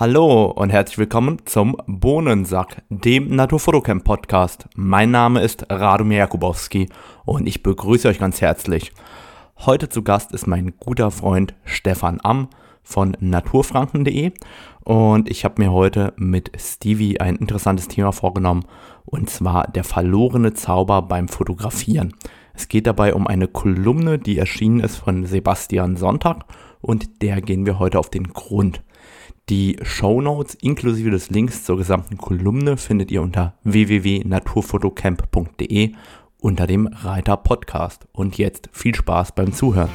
Hallo und herzlich willkommen zum Bohnensack, dem Naturfotocamp Podcast. Mein Name ist Radomir Jakubowski und ich begrüße euch ganz herzlich. Heute zu Gast ist mein guter Freund Stefan Amm von naturfranken.de und ich habe mir heute mit Stevie ein interessantes Thema vorgenommen und zwar der verlorene Zauber beim Fotografieren. Es geht dabei um eine Kolumne, die erschienen ist von Sebastian Sonntag und der gehen wir heute auf den Grund. Die Show Notes inklusive des Links zur gesamten Kolumne findet ihr unter www.naturfotocamp.de unter dem Reiter Podcast. Und jetzt viel Spaß beim Zuhören.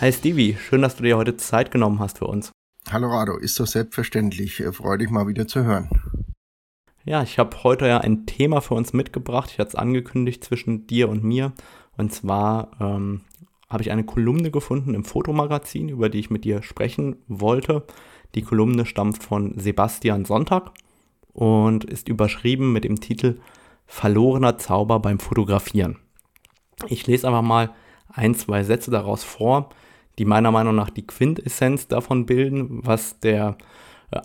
Hi Stevie, schön, dass du dir heute Zeit genommen hast für uns. Hallo Rado, ist doch selbstverständlich. Freue dich mal wieder zu hören. Ja, ich habe heute ja ein Thema für uns mitgebracht. Ich hatte es angekündigt zwischen dir und mir. Und zwar ähm, habe ich eine Kolumne gefunden im Fotomagazin, über die ich mit dir sprechen wollte. Die Kolumne stammt von Sebastian Sonntag und ist überschrieben mit dem Titel Verlorener Zauber beim Fotografieren. Ich lese einfach mal ein, zwei Sätze daraus vor, die meiner Meinung nach die Quintessenz davon bilden, was der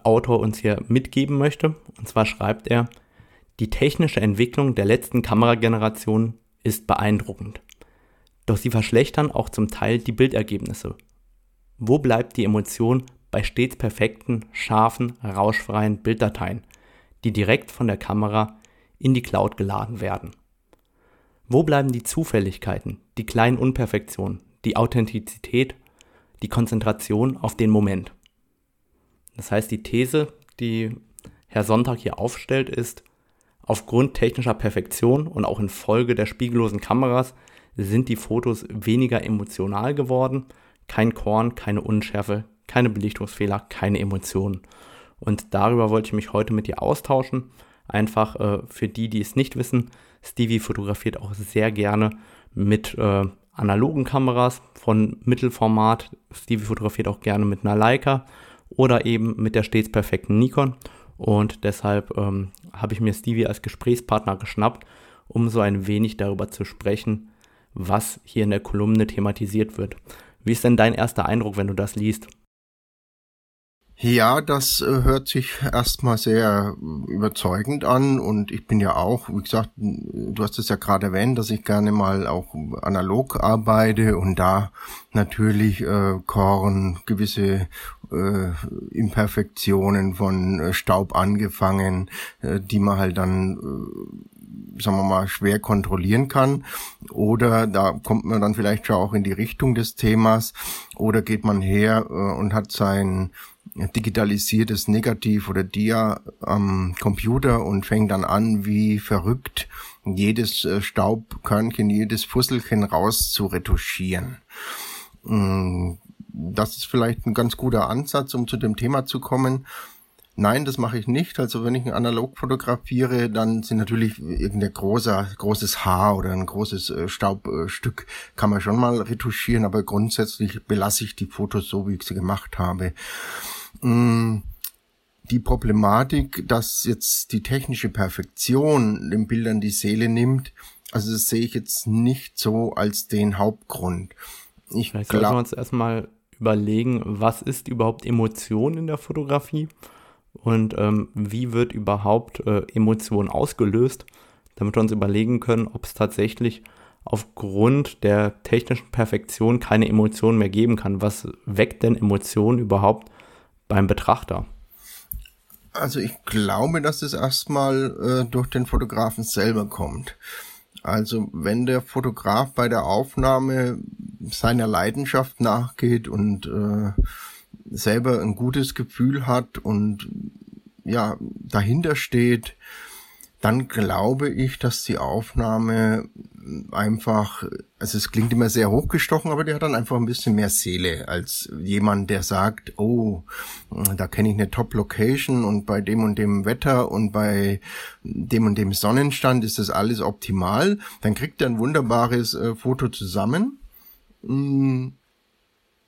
Autor uns hier mitgeben möchte. Und zwar schreibt er, die technische Entwicklung der letzten Kamerageneration ist beeindruckend. Doch sie verschlechtern auch zum Teil die Bildergebnisse. Wo bleibt die Emotion bei stets perfekten, scharfen, rauschfreien Bilddateien, die direkt von der Kamera in die Cloud geladen werden? Wo bleiben die Zufälligkeiten, die kleinen Unperfektionen, die Authentizität, die Konzentration auf den Moment? Das heißt, die These, die Herr Sonntag hier aufstellt, ist, aufgrund technischer Perfektion und auch infolge der spiegellosen Kameras sind die Fotos weniger emotional geworden. Kein Korn, keine Unschärfe, keine Belichtungsfehler, keine Emotionen. Und darüber wollte ich mich heute mit dir austauschen. Einfach äh, für die, die es nicht wissen, Stevie fotografiert auch sehr gerne mit äh, analogen Kameras von Mittelformat. Stevie fotografiert auch gerne mit einer Leica oder eben mit der stets perfekten Nikon. Und deshalb ähm, habe ich mir Stevie als Gesprächspartner geschnappt, um so ein wenig darüber zu sprechen, was hier in der Kolumne thematisiert wird. Wie ist denn dein erster Eindruck, wenn du das liest? Ja, das äh, hört sich erstmal sehr überzeugend an und ich bin ja auch, wie gesagt, du hast es ja gerade erwähnt, dass ich gerne mal auch analog arbeite und da natürlich äh, Korn, gewisse äh, Imperfektionen von äh, Staub angefangen, äh, die man halt dann äh, sagen wir mal, schwer kontrollieren kann. Oder da kommt man dann vielleicht schon auch in die Richtung des Themas. Oder geht man her äh, und hat sein digitalisiertes Negativ oder Dia am Computer und fängt dann an, wie verrückt jedes äh, Staubkörnchen, jedes Fusselchen raus zu retuschieren. Mm, das ist vielleicht ein ganz guter Ansatz, um zu dem Thema zu kommen. Nein, das mache ich nicht. Also wenn ich ein analog fotografiere, dann sind natürlich irgendein großer, großes Haar oder ein großes äh, Staubstück kann man schon mal retuschieren, aber grundsätzlich belasse ich die Fotos so, wie ich sie gemacht habe. Mm, die Problematik, dass jetzt die technische Perfektion den Bildern die Seele nimmt, also das sehe ich jetzt nicht so als den Hauptgrund. Ich Vielleicht sollten wir uns erstmal überlegen, was ist überhaupt Emotion in der Fotografie und ähm, wie wird überhaupt äh, Emotion ausgelöst, damit wir uns überlegen können, ob es tatsächlich aufgrund der technischen Perfektion keine Emotionen mehr geben kann. Was weckt denn Emotionen überhaupt beim Betrachter? Also ich glaube, dass es erstmal äh, durch den Fotografen selber kommt. Also wenn der Fotograf bei der Aufnahme seiner Leidenschaft nachgeht und äh, selber ein gutes Gefühl hat und ja dahinter steht, dann glaube ich, dass die Aufnahme einfach, also es klingt immer sehr hochgestochen, aber der hat dann einfach ein bisschen mehr Seele als jemand, der sagt, oh, da kenne ich eine Top-Location und bei dem und dem Wetter und bei dem und dem Sonnenstand ist das alles optimal. Dann kriegt er ein wunderbares äh, Foto zusammen. Mm,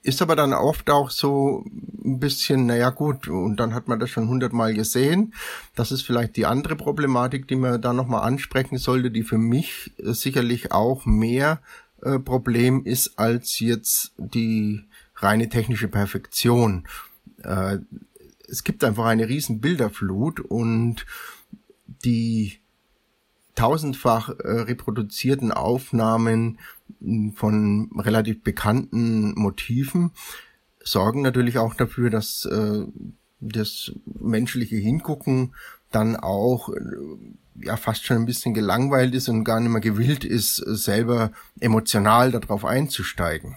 ist aber dann oft auch so ein bisschen, naja gut, und dann hat man das schon hundertmal gesehen. Das ist vielleicht die andere Problematik, die man da nochmal ansprechen sollte, die für mich äh, sicherlich auch mehr äh, Problem ist als jetzt die reine technische Perfektion. Äh, es gibt einfach eine riesen Bilderflut und die tausendfach äh, reproduzierten Aufnahmen von relativ bekannten Motiven sorgen natürlich auch dafür, dass äh, das menschliche Hingucken dann auch äh, ja fast schon ein bisschen gelangweilt ist und gar nicht mehr gewillt ist, selber emotional darauf einzusteigen.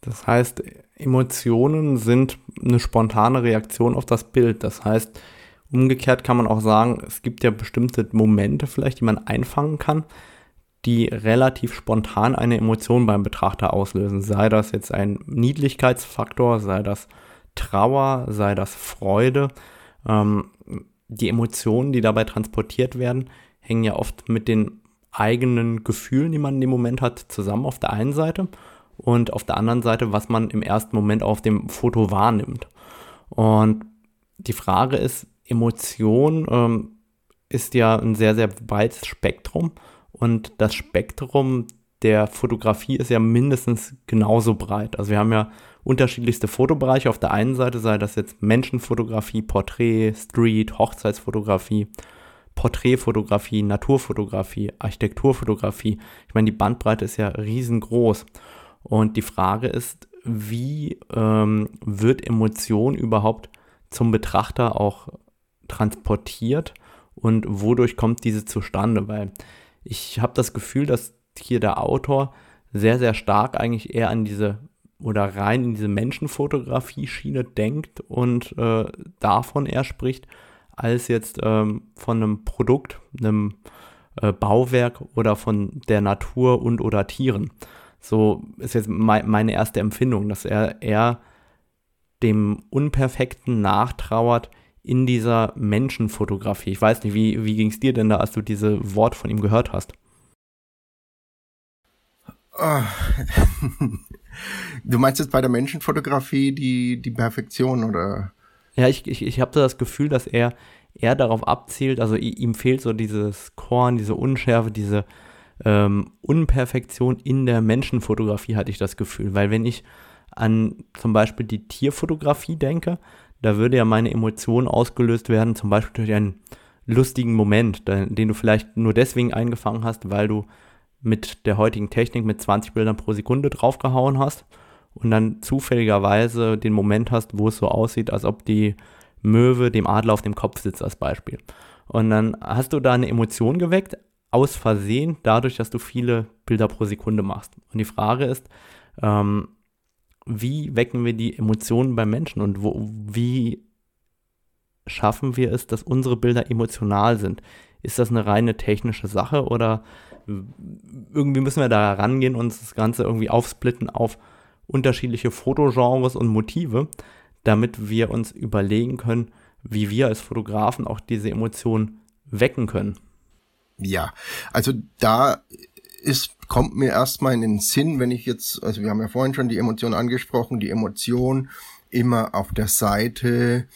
Das heißt, Emotionen sind eine spontane Reaktion auf das Bild. Das heißt, umgekehrt kann man auch sagen, es gibt ja bestimmte Momente vielleicht, die man einfangen kann, die relativ spontan eine Emotion beim Betrachter auslösen. Sei das jetzt ein Niedlichkeitsfaktor, sei das Trauer, sei das Freude. Ähm, die Emotionen, die dabei transportiert werden, hängen ja oft mit den eigenen Gefühlen, die man in dem Moment hat, zusammen auf der einen Seite und auf der anderen Seite, was man im ersten Moment auf dem Foto wahrnimmt. Und die Frage ist, Emotion ähm, ist ja ein sehr, sehr breites Spektrum und das Spektrum der Fotografie ist ja mindestens genauso breit. Also wir haben ja unterschiedlichste Fotobereiche. Auf der einen Seite sei das jetzt Menschenfotografie, Porträt, Street, Hochzeitsfotografie, Porträtfotografie, Naturfotografie, Architekturfotografie. Ich meine, die Bandbreite ist ja riesengroß. Und die Frage ist, wie ähm, wird Emotion überhaupt zum Betrachter auch transportiert und wodurch kommt diese zustande? Weil ich habe das Gefühl, dass hier der Autor sehr, sehr stark eigentlich eher an diese oder rein in diese Menschenfotografie-Schiene denkt und äh, davon eher spricht, als jetzt ähm, von einem Produkt, einem äh, Bauwerk oder von der Natur und oder Tieren. So ist jetzt me meine erste Empfindung, dass er eher dem Unperfekten nachtrauert in dieser Menschenfotografie. Ich weiß nicht, wie, wie ging es dir denn da, als du diese Wort von ihm gehört hast? Oh. Du meinst jetzt bei der Menschenfotografie die, die Perfektion oder? Ja, ich, ich, ich habe das Gefühl, dass er eher darauf abzielt, also ihm fehlt so dieses Korn, diese Unschärfe, diese ähm, Unperfektion in der Menschenfotografie, hatte ich das Gefühl. Weil wenn ich an zum Beispiel die Tierfotografie denke, da würde ja meine Emotion ausgelöst werden, zum Beispiel durch einen lustigen Moment, den du vielleicht nur deswegen eingefangen hast, weil du mit der heutigen Technik mit 20 Bildern pro Sekunde draufgehauen hast und dann zufälligerweise den Moment hast, wo es so aussieht, als ob die Möwe dem Adler auf dem Kopf sitzt als Beispiel. Und dann hast du da eine Emotion geweckt, aus Versehen, dadurch, dass du viele Bilder pro Sekunde machst. Und die Frage ist, ähm, wie wecken wir die Emotionen beim Menschen und wo, wie schaffen wir es, dass unsere Bilder emotional sind? Ist das eine reine technische Sache oder irgendwie müssen wir da rangehen und das Ganze irgendwie aufsplitten auf unterschiedliche Fotogenres und Motive, damit wir uns überlegen können, wie wir als Fotografen auch diese Emotionen wecken können. Ja, also da ist, kommt mir erstmal in den Sinn, wenn ich jetzt, also wir haben ja vorhin schon die Emotion angesprochen, die Emotion immer auf der Seite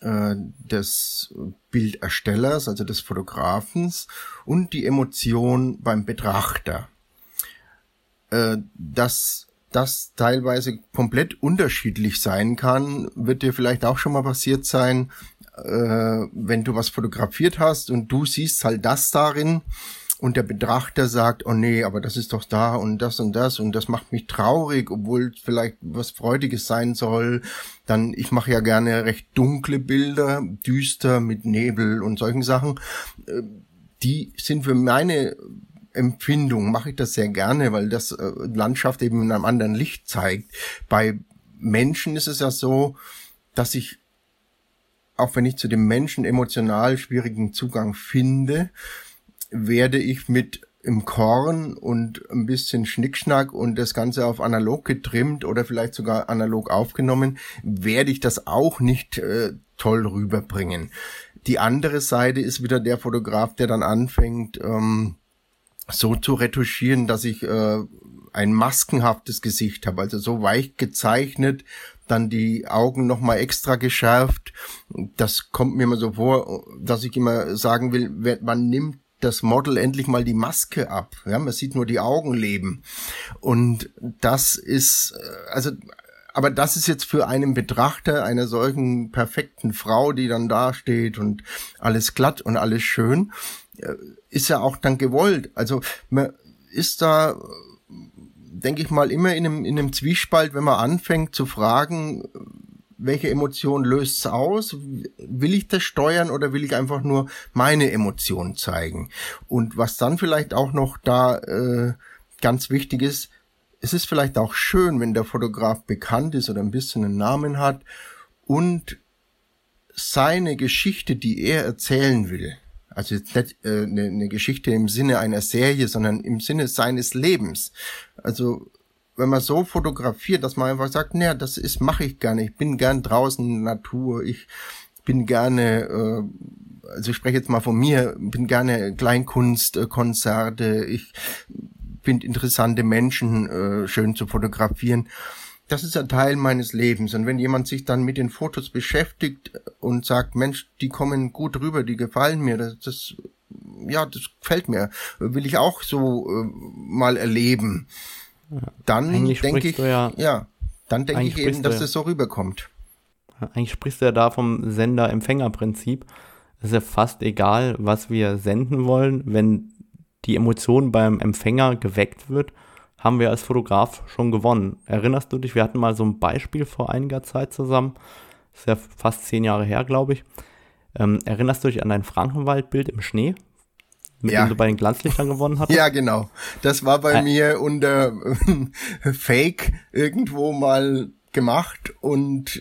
äh, des Bilderstellers, also des Fotografens und die Emotion beim Betrachter. Äh, dass das teilweise komplett unterschiedlich sein kann, wird dir vielleicht auch schon mal passiert sein, äh, wenn du was fotografiert hast und du siehst halt das darin und der Betrachter sagt, oh nee, aber das ist doch da und das und das und das macht mich traurig, obwohl vielleicht was Freudiges sein soll, dann, ich mache ja gerne recht dunkle Bilder, düster mit Nebel und solchen Sachen, äh, die sind für meine Empfindung, mache ich das sehr gerne, weil das äh, Landschaft eben in einem anderen Licht zeigt. Bei Menschen ist es ja so, dass ich, auch wenn ich zu dem Menschen emotional schwierigen Zugang finde, werde ich mit im Korn und ein bisschen Schnickschnack und das Ganze auf analog getrimmt oder vielleicht sogar analog aufgenommen, werde ich das auch nicht äh, toll rüberbringen. Die andere Seite ist wieder der Fotograf, der dann anfängt, ähm, so zu retuschieren, dass ich äh, ein maskenhaftes Gesicht habe, also so weich gezeichnet, dann die Augen nochmal extra geschärft. Das kommt mir immer so vor, dass ich immer sagen will, man nimmt das Model endlich mal die Maske ab. Ja, man sieht nur die Augen leben. Und das ist, äh, also, aber das ist jetzt für einen Betrachter einer solchen perfekten Frau, die dann da steht und alles glatt und alles schön, äh, ist ja auch dann gewollt. Also, man ist da, denke ich mal, immer in einem, in einem Zwiespalt, wenn man anfängt zu fragen, welche Emotion löst es aus? Will ich das steuern oder will ich einfach nur meine Emotionen zeigen? Und was dann vielleicht auch noch da äh, ganz wichtig ist, es ist vielleicht auch schön, wenn der Fotograf bekannt ist oder ein bisschen einen Namen hat und seine Geschichte, die er erzählen will, also jetzt nicht äh, eine, eine Geschichte im Sinne einer Serie, sondern im Sinne seines Lebens. Also wenn man so fotografiert, dass man einfach sagt, naja, das ist, mache ich gerne. Ich bin gern draußen in der Natur. Ich bin gerne, äh, also ich spreche jetzt mal von mir, bin gerne Kleinkunstkonzerte. Äh, ich finde interessante Menschen äh, schön zu fotografieren. Das ist ein Teil meines Lebens. Und wenn jemand sich dann mit den Fotos beschäftigt und sagt, Mensch, die kommen gut rüber, die gefallen mir, das, das ja, das gefällt mir, will ich auch so äh, mal erleben dann denke ich, ja, ja, dann denke ich eben, dass das so rüberkommt. Eigentlich sprichst du ja da vom Sender-Empfänger-Prinzip. Es ist ja fast egal, was wir senden wollen. Wenn die Emotion beim Empfänger geweckt wird, haben wir als Fotograf schon gewonnen. Erinnerst du dich, wir hatten mal so ein Beispiel vor einiger Zeit zusammen. Das ist ja fast zehn Jahre her, glaube ich. Ähm, erinnerst du dich an dein Frankenwaldbild im Schnee? Mit ja. dem du bei den Glanzlichtern gewonnen hast? Ja, genau. Das war bei äh. mir unter Fake irgendwo mal gemacht und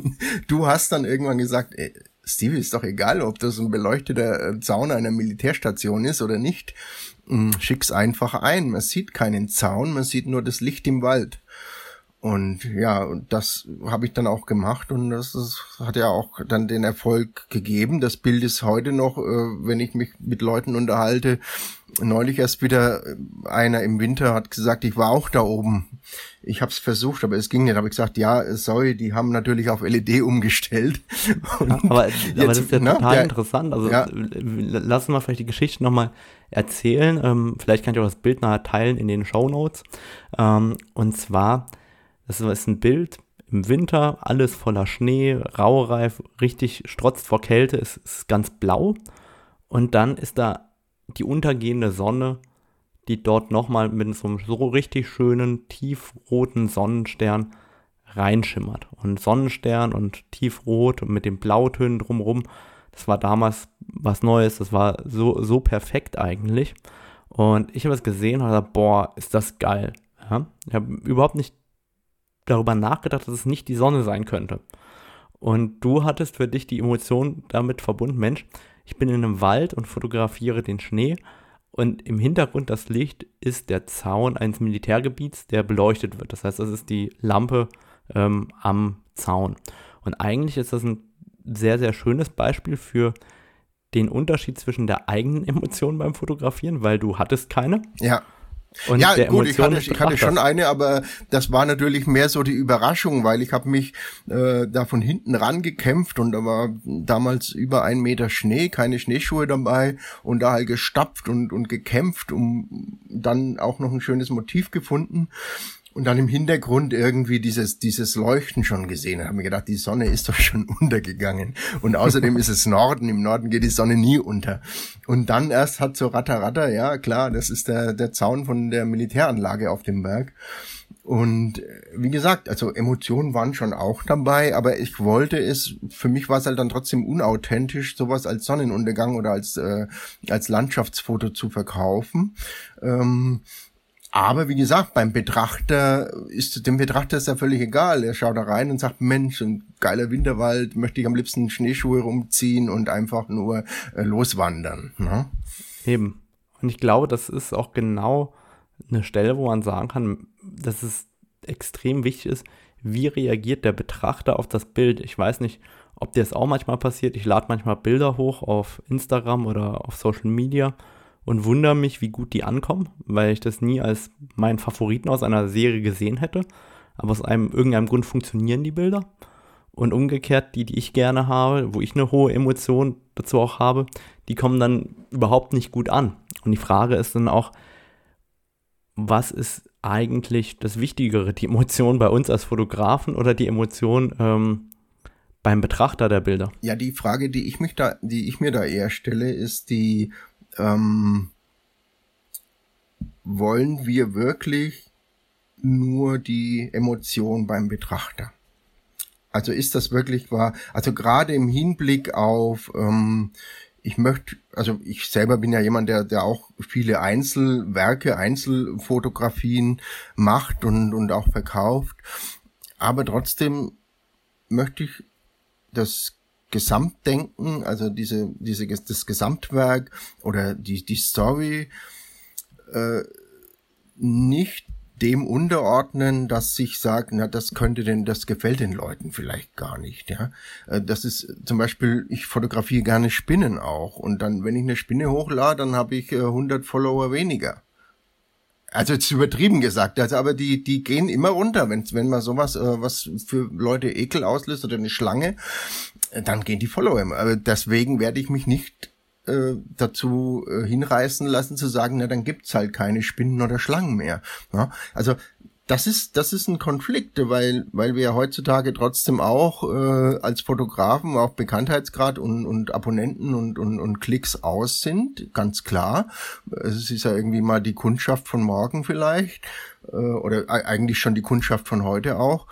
du hast dann irgendwann gesagt, ey, Stevie, ist doch egal, ob das ein beleuchteter äh, Zaun einer Militärstation ist oder nicht. Hm, schick's einfach ein. Man sieht keinen Zaun, man sieht nur das Licht im Wald. Und ja, das habe ich dann auch gemacht und das, das, hat ja auch dann den Erfolg gegeben. Das Bild ist heute noch, äh, wenn ich mich mit Leuten unterhalte, neulich erst wieder äh, einer im Winter hat gesagt, ich war auch da oben. Ich habe es versucht, aber es ging nicht. Habe ich gesagt, ja, sorry, die haben natürlich auf LED umgestellt. Ja, aber, jetzt, aber das ist ja total ja, interessant. Also ja. lass uns mal vielleicht die Geschichte nochmal erzählen. Ähm, vielleicht kann ich auch das Bild nachher teilen in den Show Notes. Ähm, und zwar das ist ein Bild im Winter, alles voller Schnee, raureif, richtig strotzt vor Kälte, es ist ganz blau. Und dann ist da die untergehende Sonne, die dort nochmal mit so einem so richtig schönen, tiefroten Sonnenstern reinschimmert. Und Sonnenstern und tiefrot und mit den Blautönen drumherum, das war damals was Neues, das war so, so perfekt eigentlich. Und ich habe es gesehen und gesagt, boah, ist das geil. Ja? Ich habe überhaupt nicht darüber nachgedacht, dass es nicht die Sonne sein könnte. Und du hattest für dich die Emotion damit verbunden, Mensch, ich bin in einem Wald und fotografiere den Schnee und im Hintergrund das Licht ist der Zaun eines Militärgebiets, der beleuchtet wird. Das heißt, das ist die Lampe ähm, am Zaun. Und eigentlich ist das ein sehr, sehr schönes Beispiel für den Unterschied zwischen der eigenen Emotion beim Fotografieren, weil du hattest keine. Ja. Und ja, gut, ich hatte, ich hatte schon eine, aber das war natürlich mehr so die Überraschung, weil ich habe mich äh, da von hinten rangekämpft und da war damals über ein Meter Schnee, keine Schneeschuhe dabei und da halt gestapft und, und gekämpft, um dann auch noch ein schönes Motiv gefunden und dann im Hintergrund irgendwie dieses, dieses Leuchten schon gesehen. Da haben wir gedacht, die Sonne ist doch schon untergegangen. Und außerdem ist es Norden. Im Norden geht die Sonne nie unter. Und dann erst hat so Ratter Ratter, ja klar, das ist der, der Zaun von der Militäranlage auf dem Berg. Und äh, wie gesagt, also Emotionen waren schon auch dabei, aber ich wollte es, für mich war es halt dann trotzdem unauthentisch, sowas als Sonnenuntergang oder als, äh, als Landschaftsfoto zu verkaufen. Ähm, aber wie gesagt, beim Betrachter ist dem Betrachter ist ja völlig egal. Er schaut da rein und sagt, Mensch, ein geiler Winterwald, möchte ich am liebsten Schneeschuhe rumziehen und einfach nur äh, loswandern. Ne? Eben. Und ich glaube, das ist auch genau eine Stelle, wo man sagen kann, dass es extrem wichtig ist, wie reagiert der Betrachter auf das Bild. Ich weiß nicht, ob dir das auch manchmal passiert. Ich lade manchmal Bilder hoch auf Instagram oder auf Social Media und wundere mich, wie gut die ankommen, weil ich das nie als meinen Favoriten aus einer Serie gesehen hätte. Aber aus einem irgendeinem Grund funktionieren die Bilder. Und umgekehrt, die, die ich gerne habe, wo ich eine hohe Emotion dazu auch habe, die kommen dann überhaupt nicht gut an. Und die Frage ist dann auch, was ist eigentlich das Wichtigere, die Emotion bei uns als Fotografen oder die Emotion ähm, beim Betrachter der Bilder? Ja, die Frage, die ich mich da, die ich mir da eher stelle, ist die, ähm, wollen wir wirklich nur die Emotion beim Betrachter? Also ist das wirklich wahr? Also gerade im Hinblick auf, ähm, ich möchte, also ich selber bin ja jemand, der, der auch viele Einzelwerke, Einzelfotografien macht und, und auch verkauft. Aber trotzdem möchte ich das Gesamtdenken, also diese, diese, das Gesamtwerk oder die, die Story äh, nicht dem unterordnen, dass sich sagt, na, das könnte denn, das gefällt den Leuten vielleicht gar nicht, ja. Äh, das ist zum Beispiel, ich fotografiere gerne Spinnen auch und dann, wenn ich eine Spinne hochlade, dann habe ich 100 äh, Follower weniger. Also jetzt übertrieben gesagt, also aber die die gehen immer runter, wenn wenn man sowas äh, was für Leute Ekel auslöst oder eine Schlange, äh, dann gehen die Follower. Aber deswegen werde ich mich nicht äh, dazu äh, hinreißen lassen zu sagen, na dann gibt's halt keine Spinnen oder Schlangen mehr. Ja? Also das ist das ist ein Konflikt, weil weil wir heutzutage trotzdem auch äh, als Fotografen auch Bekanntheitsgrad und und Abonnenten und und und Klicks aus sind, ganz klar. Es ist ja irgendwie mal die Kundschaft von morgen vielleicht äh, oder eigentlich schon die Kundschaft von heute auch.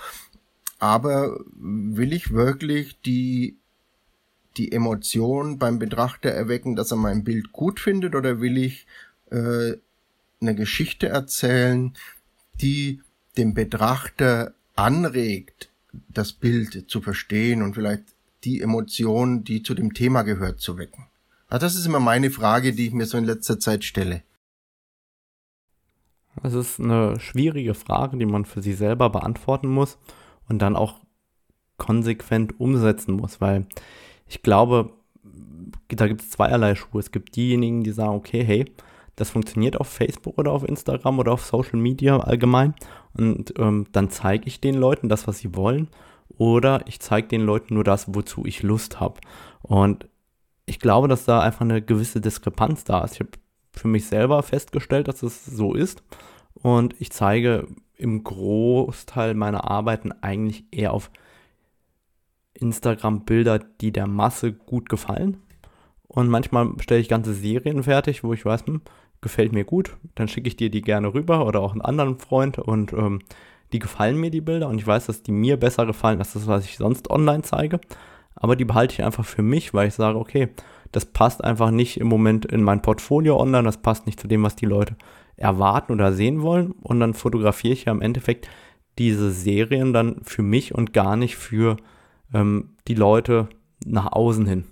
Aber will ich wirklich die die Emotion beim Betrachter erwecken, dass er mein Bild gut findet, oder will ich äh, eine Geschichte erzählen, die dem Betrachter anregt, das Bild zu verstehen und vielleicht die Emotion, die zu dem Thema gehört, zu wecken? Also das ist immer meine Frage, die ich mir so in letzter Zeit stelle. Das ist eine schwierige Frage, die man für sich selber beantworten muss und dann auch konsequent umsetzen muss, weil ich glaube, da gibt es zweierlei Schuhe. Es gibt diejenigen, die sagen, okay, hey, das funktioniert auf Facebook oder auf Instagram oder auf Social Media allgemein. Und ähm, dann zeige ich den Leuten das, was sie wollen. Oder ich zeige den Leuten nur das, wozu ich Lust habe. Und ich glaube, dass da einfach eine gewisse Diskrepanz da ist. Ich habe für mich selber festgestellt, dass es so ist. Und ich zeige im Großteil meiner Arbeiten eigentlich eher auf Instagram-Bilder, die der Masse gut gefallen. Und manchmal stelle ich ganze Serien fertig, wo ich weiß, hm, gefällt mir gut, dann schicke ich dir die gerne rüber oder auch einen anderen Freund und ähm, die gefallen mir die Bilder und ich weiß, dass die mir besser gefallen als das, was ich sonst online zeige. Aber die behalte ich einfach für mich, weil ich sage, okay, das passt einfach nicht im Moment in mein Portfolio online, das passt nicht zu dem, was die Leute erwarten oder sehen wollen. Und dann fotografiere ich ja im Endeffekt diese Serien dann für mich und gar nicht für ähm, die Leute nach außen hin.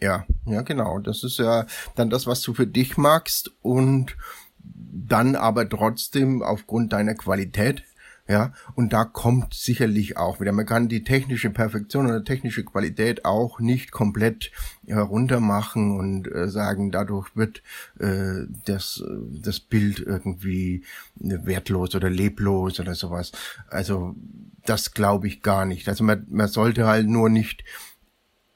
Ja, ja, genau. Das ist ja dann das, was du für dich magst und dann aber trotzdem aufgrund deiner Qualität ja, und da kommt sicherlich auch wieder, man kann die technische Perfektion oder technische Qualität auch nicht komplett heruntermachen und äh, sagen, dadurch wird äh, das, das Bild irgendwie wertlos oder leblos oder sowas. Also das glaube ich gar nicht. Also man, man sollte halt nur nicht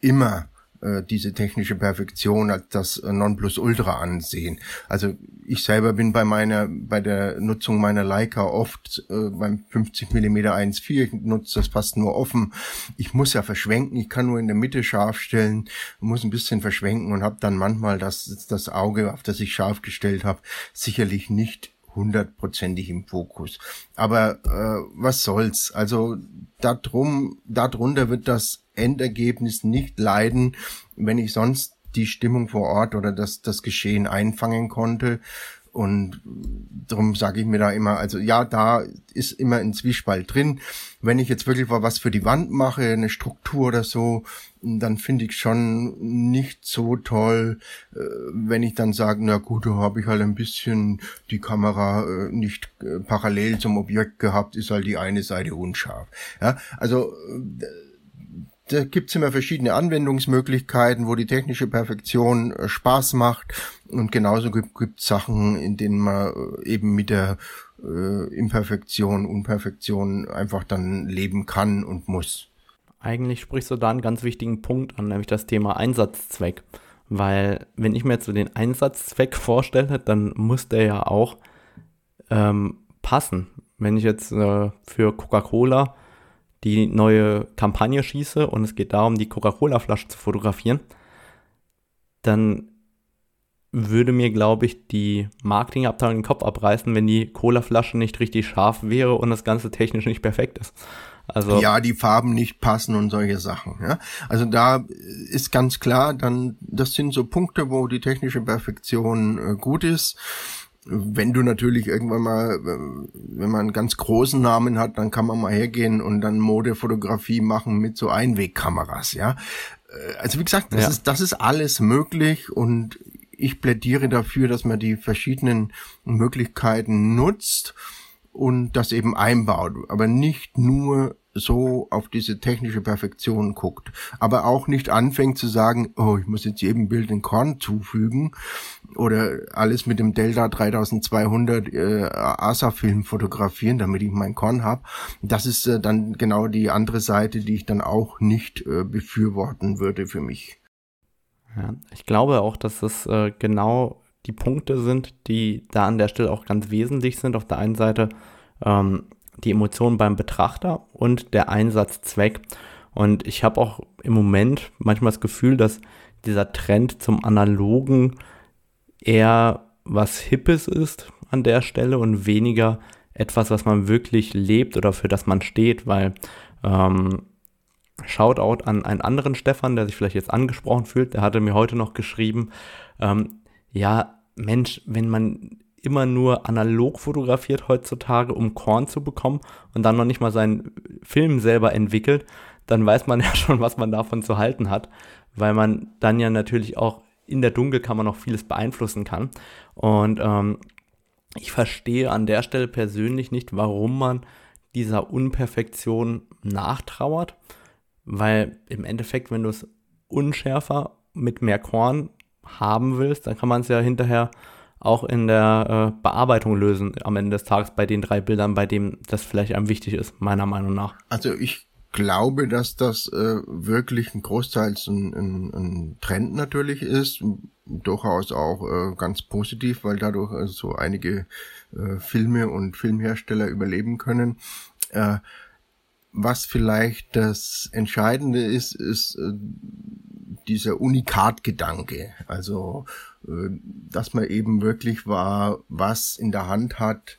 immer äh, diese technische Perfektion als das Nonplusultra ansehen. Also ich selber bin bei meiner, bei der Nutzung meiner Leica oft äh, beim 50 mm 1.4, ich nutze das fast nur offen. Ich muss ja verschwenken, ich kann nur in der Mitte scharf stellen, muss ein bisschen verschwenken und habe dann manchmal das, das Auge, auf das ich scharf gestellt habe, sicherlich nicht hundertprozentig im Fokus. Aber äh, was soll's? Also darum, darunter wird das Endergebnis nicht leiden, wenn ich sonst die Stimmung vor Ort oder das, das Geschehen einfangen konnte. Und darum sage ich mir da immer, also ja, da ist immer ein Zwiespalt drin. Wenn ich jetzt wirklich was für die Wand mache, eine Struktur oder so, dann finde ich schon nicht so toll, äh, wenn ich dann sage, na gut, da habe ich halt ein bisschen die Kamera äh, nicht äh, parallel zum Objekt gehabt, ist halt die eine Seite unscharf. Ja, also da gibt's immer verschiedene Anwendungsmöglichkeiten, wo die technische Perfektion äh, Spaß macht. Und genauso gibt es Sachen, in denen man äh, eben mit der äh, Imperfektion, Unperfektion einfach dann leben kann und muss. Eigentlich sprichst du da einen ganz wichtigen Punkt an, nämlich das Thema Einsatzzweck. Weil wenn ich mir jetzt so den Einsatzzweck vorstelle, dann muss der ja auch ähm, passen. Wenn ich jetzt äh, für Coca-Cola die neue Kampagne schieße und es geht darum, die Coca-Cola-Flasche zu fotografieren, dann würde mir, glaube ich, die Marketingabteilung den Kopf abreißen, wenn die Cola-Flasche nicht richtig scharf wäre und das Ganze technisch nicht perfekt ist. Also ja, die Farben nicht passen und solche Sachen. Ja? Also da ist ganz klar, dann das sind so Punkte, wo die technische Perfektion äh, gut ist. Wenn du natürlich irgendwann mal, wenn man einen ganz großen Namen hat, dann kann man mal hergehen und dann Modefotografie machen mit so Einwegkameras, ja. Äh, also wie gesagt, das, ja. ist, das ist alles möglich und ich plädiere dafür, dass man die verschiedenen Möglichkeiten nutzt und das eben einbaut, aber nicht nur so auf diese technische Perfektion guckt, aber auch nicht anfängt zu sagen, oh, ich muss jetzt jedem Bild ein Korn zufügen oder alles mit dem Delta 3200 äh, ASA-Film fotografieren, damit ich mein Korn habe. Das ist äh, dann genau die andere Seite, die ich dann auch nicht äh, befürworten würde für mich. Ja, ich glaube auch, dass es äh, genau die Punkte sind, die da an der Stelle auch ganz wesentlich sind. Auf der einen Seite ähm, die Emotionen beim Betrachter und der Einsatzzweck. Und ich habe auch im Moment manchmal das Gefühl, dass dieser Trend zum Analogen eher was Hippes ist an der Stelle und weniger etwas, was man wirklich lebt oder für das man steht, weil ähm, Shoutout an einen anderen Stefan, der sich vielleicht jetzt angesprochen fühlt, der hatte mir heute noch geschrieben, ähm, ja, Mensch, wenn man immer nur analog fotografiert heutzutage, um Korn zu bekommen und dann noch nicht mal seinen Film selber entwickelt, dann weiß man ja schon, was man davon zu halten hat, weil man dann ja natürlich auch in der Dunkelkammer noch vieles beeinflussen kann. Und ähm, ich verstehe an der Stelle persönlich nicht, warum man dieser Unperfektion nachtrauert, weil im Endeffekt, wenn du es unschärfer mit mehr Korn haben willst, dann kann man es ja hinterher auch in der äh, Bearbeitung lösen am Ende des Tages bei den drei Bildern, bei dem das vielleicht einem wichtig ist, meiner Meinung nach. Also ich glaube, dass das äh, wirklich ein Großteils ein, ein, ein Trend natürlich ist, durchaus auch äh, ganz positiv, weil dadurch also so einige äh, Filme und Filmhersteller überleben können. Äh, was vielleicht das Entscheidende ist, ist äh, dieser Unikatgedanke. Also, äh, dass man eben wirklich war, was in der Hand hat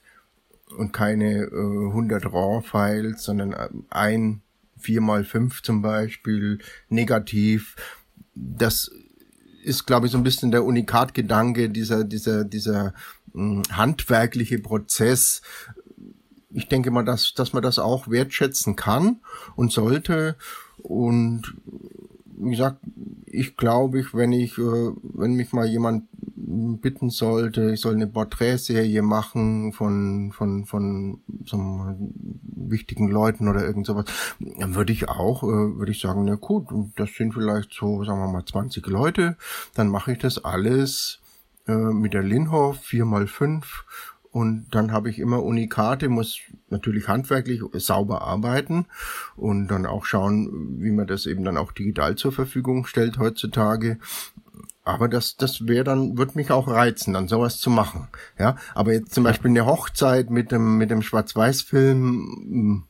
und keine äh, 100 RAW-Files, sondern äh, ein 4x5 zum Beispiel, negativ. Das ist, glaube ich, so ein bisschen der Unikatgedanke, dieser, dieser, dieser hm, handwerkliche Prozess. Ich denke mal, dass, dass man das auch wertschätzen kann und sollte. Und wie gesagt, ich glaube, ich, wenn ich, äh, wenn mich mal jemand bitten sollte, ich soll eine Porträtserie machen von, von, von so wichtigen Leuten oder irgend sowas, dann würde ich auch, äh, würde ich sagen, na gut, das sind vielleicht so, sagen wir mal, 20 Leute, dann mache ich das alles äh, mit der Linhof 4x5 und dann habe ich immer Unikate, muss natürlich handwerklich sauber arbeiten und dann auch schauen, wie man das eben dann auch digital zur Verfügung stellt heutzutage. Aber das, das wäre dann, wird mich auch reizen, dann sowas zu machen. Ja, aber jetzt zum Beispiel eine Hochzeit mit dem, mit dem Schwarz-Weiß-Film,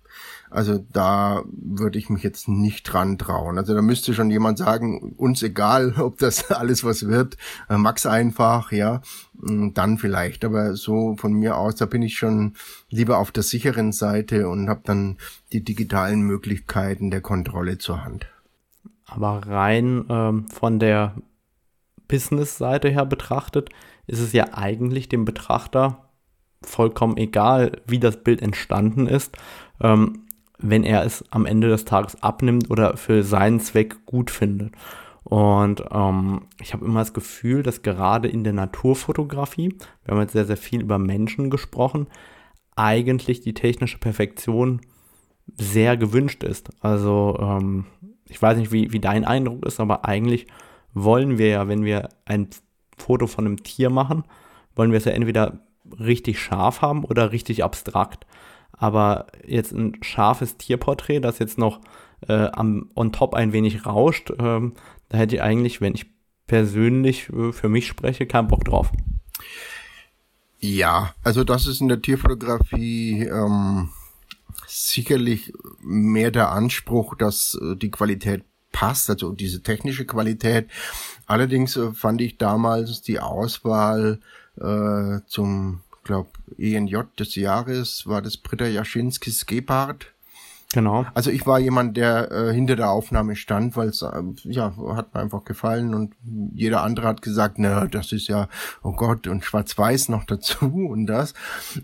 also da würde ich mich jetzt nicht dran trauen. Also da müsste schon jemand sagen, uns egal, ob das alles was wird, äh, Max einfach, ja, mm, dann vielleicht. Aber so von mir aus, da bin ich schon lieber auf der sicheren Seite und habe dann die digitalen Möglichkeiten der Kontrolle zur Hand. Aber rein ähm, von der Business-Seite her betrachtet, ist es ja eigentlich dem Betrachter vollkommen egal, wie das Bild entstanden ist. Ähm, wenn er es am Ende des Tages abnimmt oder für seinen Zweck gut findet. Und ähm, ich habe immer das Gefühl, dass gerade in der Naturfotografie, wir haben jetzt sehr, sehr viel über Menschen gesprochen, eigentlich die technische Perfektion sehr gewünscht ist. Also ähm, ich weiß nicht, wie, wie dein Eindruck ist, aber eigentlich wollen wir ja, wenn wir ein Foto von einem Tier machen, wollen wir es ja entweder richtig scharf haben oder richtig abstrakt. Aber jetzt ein scharfes Tierporträt, das jetzt noch äh, am, on top ein wenig rauscht, ähm, da hätte ich eigentlich, wenn ich persönlich äh, für mich spreche, keinen Bock drauf. Ja, also das ist in der Tierfotografie ähm, sicherlich mehr der Anspruch, dass äh, die Qualität passt, also diese technische Qualität. Allerdings äh, fand ich damals die Auswahl äh, zum, glaube ENJ des Jahres war das Britta Jaschinskis Gepard Genau. Also ich war jemand, der äh, hinter der Aufnahme stand, weil es äh, ja hat mir einfach gefallen und jeder andere hat gesagt, na, das ist ja, oh Gott, und Schwarz-Weiß noch dazu und das.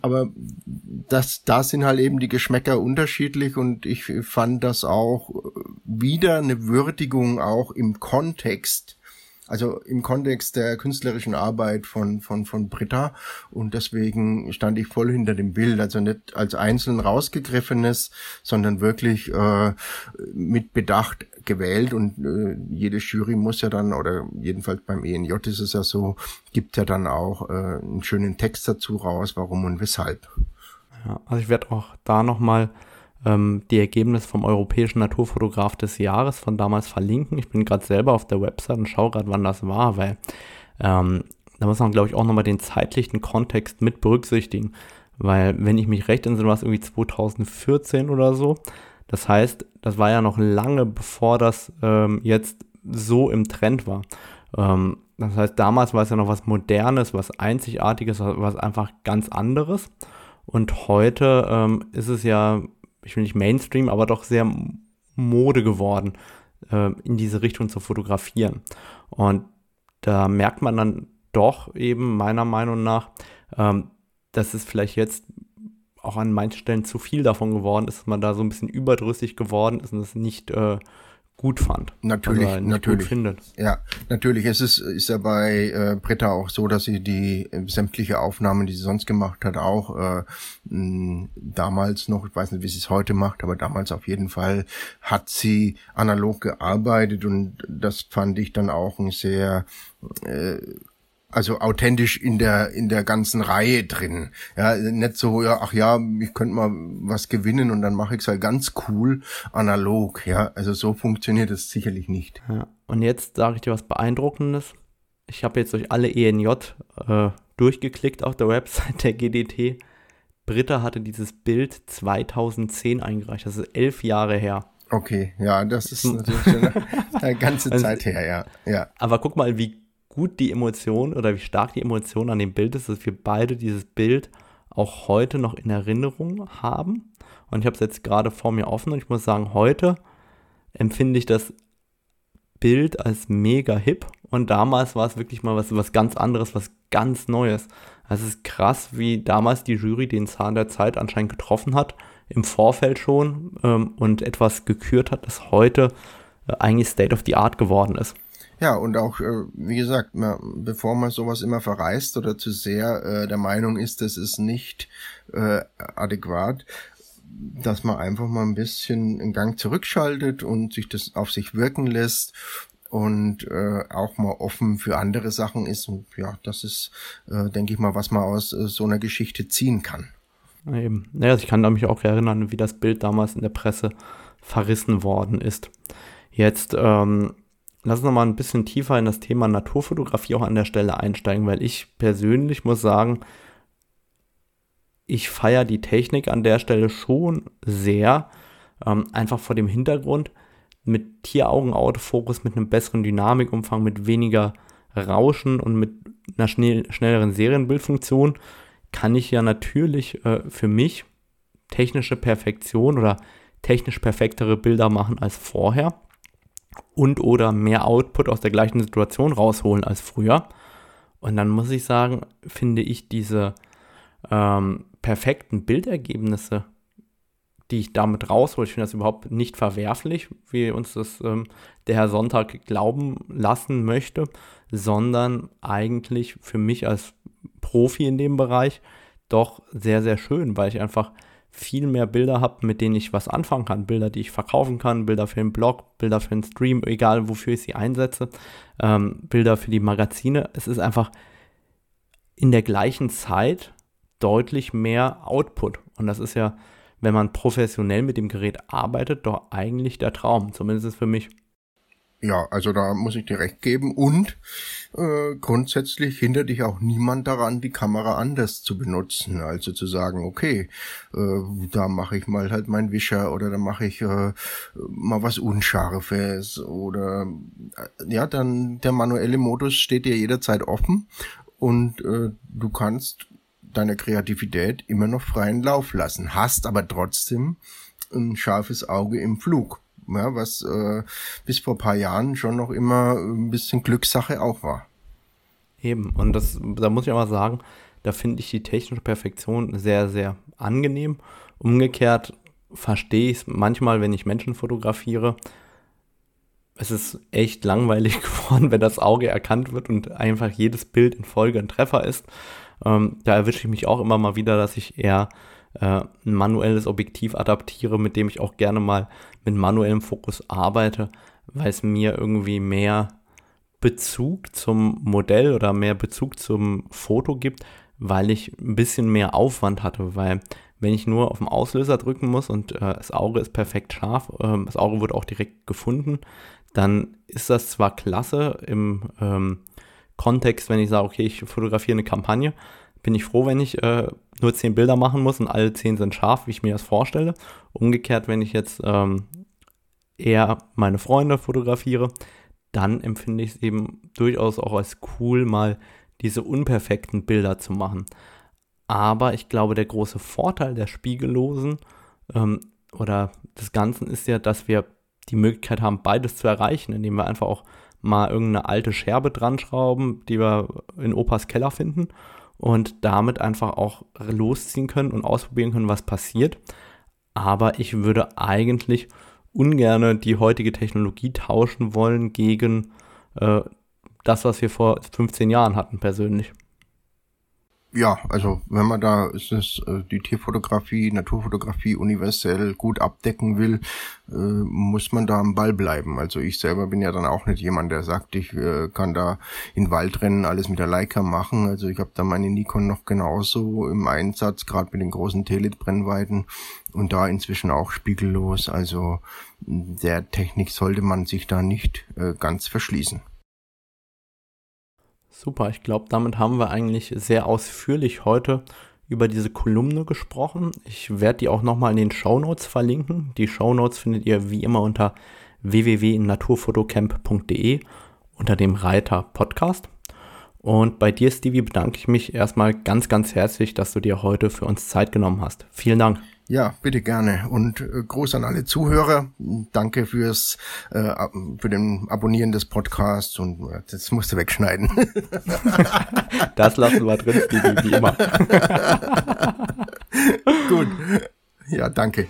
Aber das, da sind halt eben die Geschmäcker unterschiedlich und ich fand das auch wieder eine Würdigung auch im Kontext also im Kontext der künstlerischen Arbeit von, von, von Britta. Und deswegen stand ich voll hinter dem Bild. Also nicht als einzeln rausgegriffenes, sondern wirklich äh, mit Bedacht gewählt. Und äh, jede Jury muss ja dann, oder jedenfalls beim ENJ ist es ja so, gibt ja dann auch äh, einen schönen Text dazu raus, warum und weshalb. Ja, also ich werde auch da nochmal ähm, die Ergebnisse vom Europäischen Naturfotograf des Jahres von damals verlinken. Ich bin gerade selber auf der Website und schaue gerade, wann das war, weil ähm, da muss man, glaube ich, auch nochmal den zeitlichen Kontext mit berücksichtigen. Weil, wenn ich mich recht entsinne, war es irgendwie 2014 oder so. Das heißt, das war ja noch lange bevor das ähm, jetzt so im Trend war. Ähm, das heißt, damals war es ja noch was Modernes, was Einzigartiges, was einfach ganz anderes. Und heute ähm, ist es ja ich will nicht Mainstream, aber doch sehr Mode geworden, äh, in diese Richtung zu fotografieren. Und da merkt man dann doch eben meiner Meinung nach, ähm, dass es vielleicht jetzt auch an manchen Stellen zu viel davon geworden ist, dass man da so ein bisschen überdrüssig geworden ist und es nicht äh, gut fand. Natürlich, also natürlich. Findet. Ja, natürlich. Es ist, ist ja bei äh, Britta auch so, dass sie die äh, sämtliche Aufnahmen, die sie sonst gemacht hat, auch äh, mh, damals noch, ich weiß nicht, wie sie es heute macht, aber damals auf jeden Fall hat sie analog gearbeitet und das fand ich dann auch ein sehr äh, also authentisch in der in der ganzen Reihe drin. Ja, nicht so ja, ach ja, ich könnte mal was gewinnen und dann mache ich es halt ganz cool analog, ja. Also so funktioniert es sicherlich nicht. Ja. Und jetzt sage ich dir was beeindruckendes. Ich habe jetzt durch alle ENJ äh, durchgeklickt auf der Website der GDT. Britta hatte dieses Bild 2010 eingereicht. Das ist elf Jahre her. Okay, ja, das ist natürlich schon eine ganze also Zeit her, ja. ja. Aber guck mal, wie gut die Emotion oder wie stark die Emotion an dem Bild ist, dass wir beide dieses Bild auch heute noch in Erinnerung haben. Und ich habe es jetzt gerade vor mir offen und ich muss sagen, heute empfinde ich das Bild als mega hip und damals war es wirklich mal was, was ganz anderes, was ganz Neues. Also es ist krass, wie damals die Jury den Zahn der Zeit anscheinend getroffen hat, im Vorfeld schon ähm, und etwas gekürt hat, das heute äh, eigentlich State of the Art geworden ist. Ja, und auch, äh, wie gesagt, bevor man sowas immer verreist oder zu sehr äh, der Meinung ist, das ist nicht äh, adäquat, dass man einfach mal ein bisschen einen Gang zurückschaltet und sich das auf sich wirken lässt und äh, auch mal offen für andere Sachen ist. Und ja, das ist, äh, denke ich mal, was man aus äh, so einer Geschichte ziehen kann. Eben. Ja, ich kann mich auch erinnern, wie das Bild damals in der Presse verrissen worden ist. Jetzt ähm, lass uns noch mal ein bisschen tiefer in das Thema Naturfotografie auch an der Stelle einsteigen, weil ich persönlich muss sagen, ich feiere die Technik an der Stelle schon sehr, ähm, einfach vor dem Hintergrund. Mit Tieraugen-Autofokus, mit einem besseren Dynamikumfang, mit weniger Rauschen und mit einer schnell, schnelleren Serienbildfunktion kann ich ja natürlich äh, für mich technische Perfektion oder technisch perfektere Bilder machen als vorher und oder mehr Output aus der gleichen Situation rausholen als früher. Und dann muss ich sagen, finde ich diese ähm, perfekten Bildergebnisse, die ich damit raushole, ich finde das überhaupt nicht verwerflich, wie uns das ähm, der Herr Sonntag glauben lassen möchte, sondern eigentlich für mich als Profi in dem Bereich doch sehr, sehr schön, weil ich einfach viel mehr Bilder habe, mit denen ich was anfangen kann. Bilder, die ich verkaufen kann, Bilder für den Blog, Bilder für den Stream, egal wofür ich sie einsetze, ähm, Bilder für die Magazine. Es ist einfach in der gleichen Zeit deutlich mehr Output. Und das ist ja, wenn man professionell mit dem Gerät arbeitet, doch eigentlich der Traum, zumindest für mich. Ja, also da muss ich dir recht geben. Und äh, grundsätzlich hindert dich auch niemand daran, die Kamera anders zu benutzen. Also zu sagen, okay, äh, da mache ich mal halt meinen Wischer oder da mache ich äh, mal was Unscharfes oder äh, ja, dann der manuelle Modus steht dir jederzeit offen und äh, du kannst deine Kreativität immer noch freien Lauf lassen, hast aber trotzdem ein scharfes Auge im Flug ja, was äh, bis vor paar Jahren schon noch immer ein bisschen Glückssache auch war. Eben, und das, da muss ich aber sagen, da finde ich die technische Perfektion sehr, sehr angenehm. Umgekehrt verstehe ich es manchmal, wenn ich Menschen fotografiere. Es ist echt langweilig geworden, wenn das Auge erkannt wird und einfach jedes Bild in Folge ein Treffer ist. Ähm, da erwische ich mich auch immer mal wieder, dass ich eher äh, ein manuelles Objektiv adaptiere, mit dem ich auch gerne mal mit manuellem Fokus arbeite, weil es mir irgendwie mehr Bezug zum Modell oder mehr Bezug zum Foto gibt, weil ich ein bisschen mehr Aufwand hatte, weil wenn ich nur auf den Auslöser drücken muss und äh, das Auge ist perfekt scharf, äh, das Auge wird auch direkt gefunden, dann ist das zwar klasse im ähm, Kontext, wenn ich sage, okay, ich fotografiere eine Kampagne, bin ich froh, wenn ich äh, nur zehn Bilder machen muss und alle zehn sind scharf, wie ich mir das vorstelle. Umgekehrt, wenn ich jetzt ähm, eher meine Freunde fotografiere, dann empfinde ich es eben durchaus auch als cool, mal diese unperfekten Bilder zu machen. Aber ich glaube, der große Vorteil der Spiegellosen ähm, oder des Ganzen ist ja, dass wir die Möglichkeit haben, beides zu erreichen, indem wir einfach auch mal irgendeine alte Scherbe dran schrauben, die wir in Opas Keller finden und damit einfach auch losziehen können und ausprobieren können, was passiert. Aber ich würde eigentlich ungern die heutige Technologie tauschen wollen gegen äh, das, was wir vor 15 Jahren hatten persönlich. Ja, also wenn man da ist es äh, die Tierfotografie, Naturfotografie universell gut abdecken will, äh, muss man da am Ball bleiben. Also ich selber bin ja dann auch nicht jemand, der sagt, ich äh, kann da in Waldrennen alles mit der Leica machen. Also ich habe da meine Nikon noch genauso im Einsatz, gerade mit den großen Telit-Brennweiten und da inzwischen auch spiegellos. Also der Technik sollte man sich da nicht äh, ganz verschließen. Super, ich glaube, damit haben wir eigentlich sehr ausführlich heute über diese Kolumne gesprochen. Ich werde die auch nochmal in den Show Notes verlinken. Die Show Notes findet ihr wie immer unter www.naturfotocamp.de unter dem Reiter Podcast. Und bei dir, Stevie, bedanke ich mich erstmal ganz, ganz herzlich, dass du dir heute für uns Zeit genommen hast. Vielen Dank. Ja, bitte gerne. Und äh, Gruß an alle Zuhörer. Danke fürs äh, für den Abonnieren des Podcasts und äh, das musst du wegschneiden. das lassen wir drin, wie, wie immer. Gut. Ja, danke.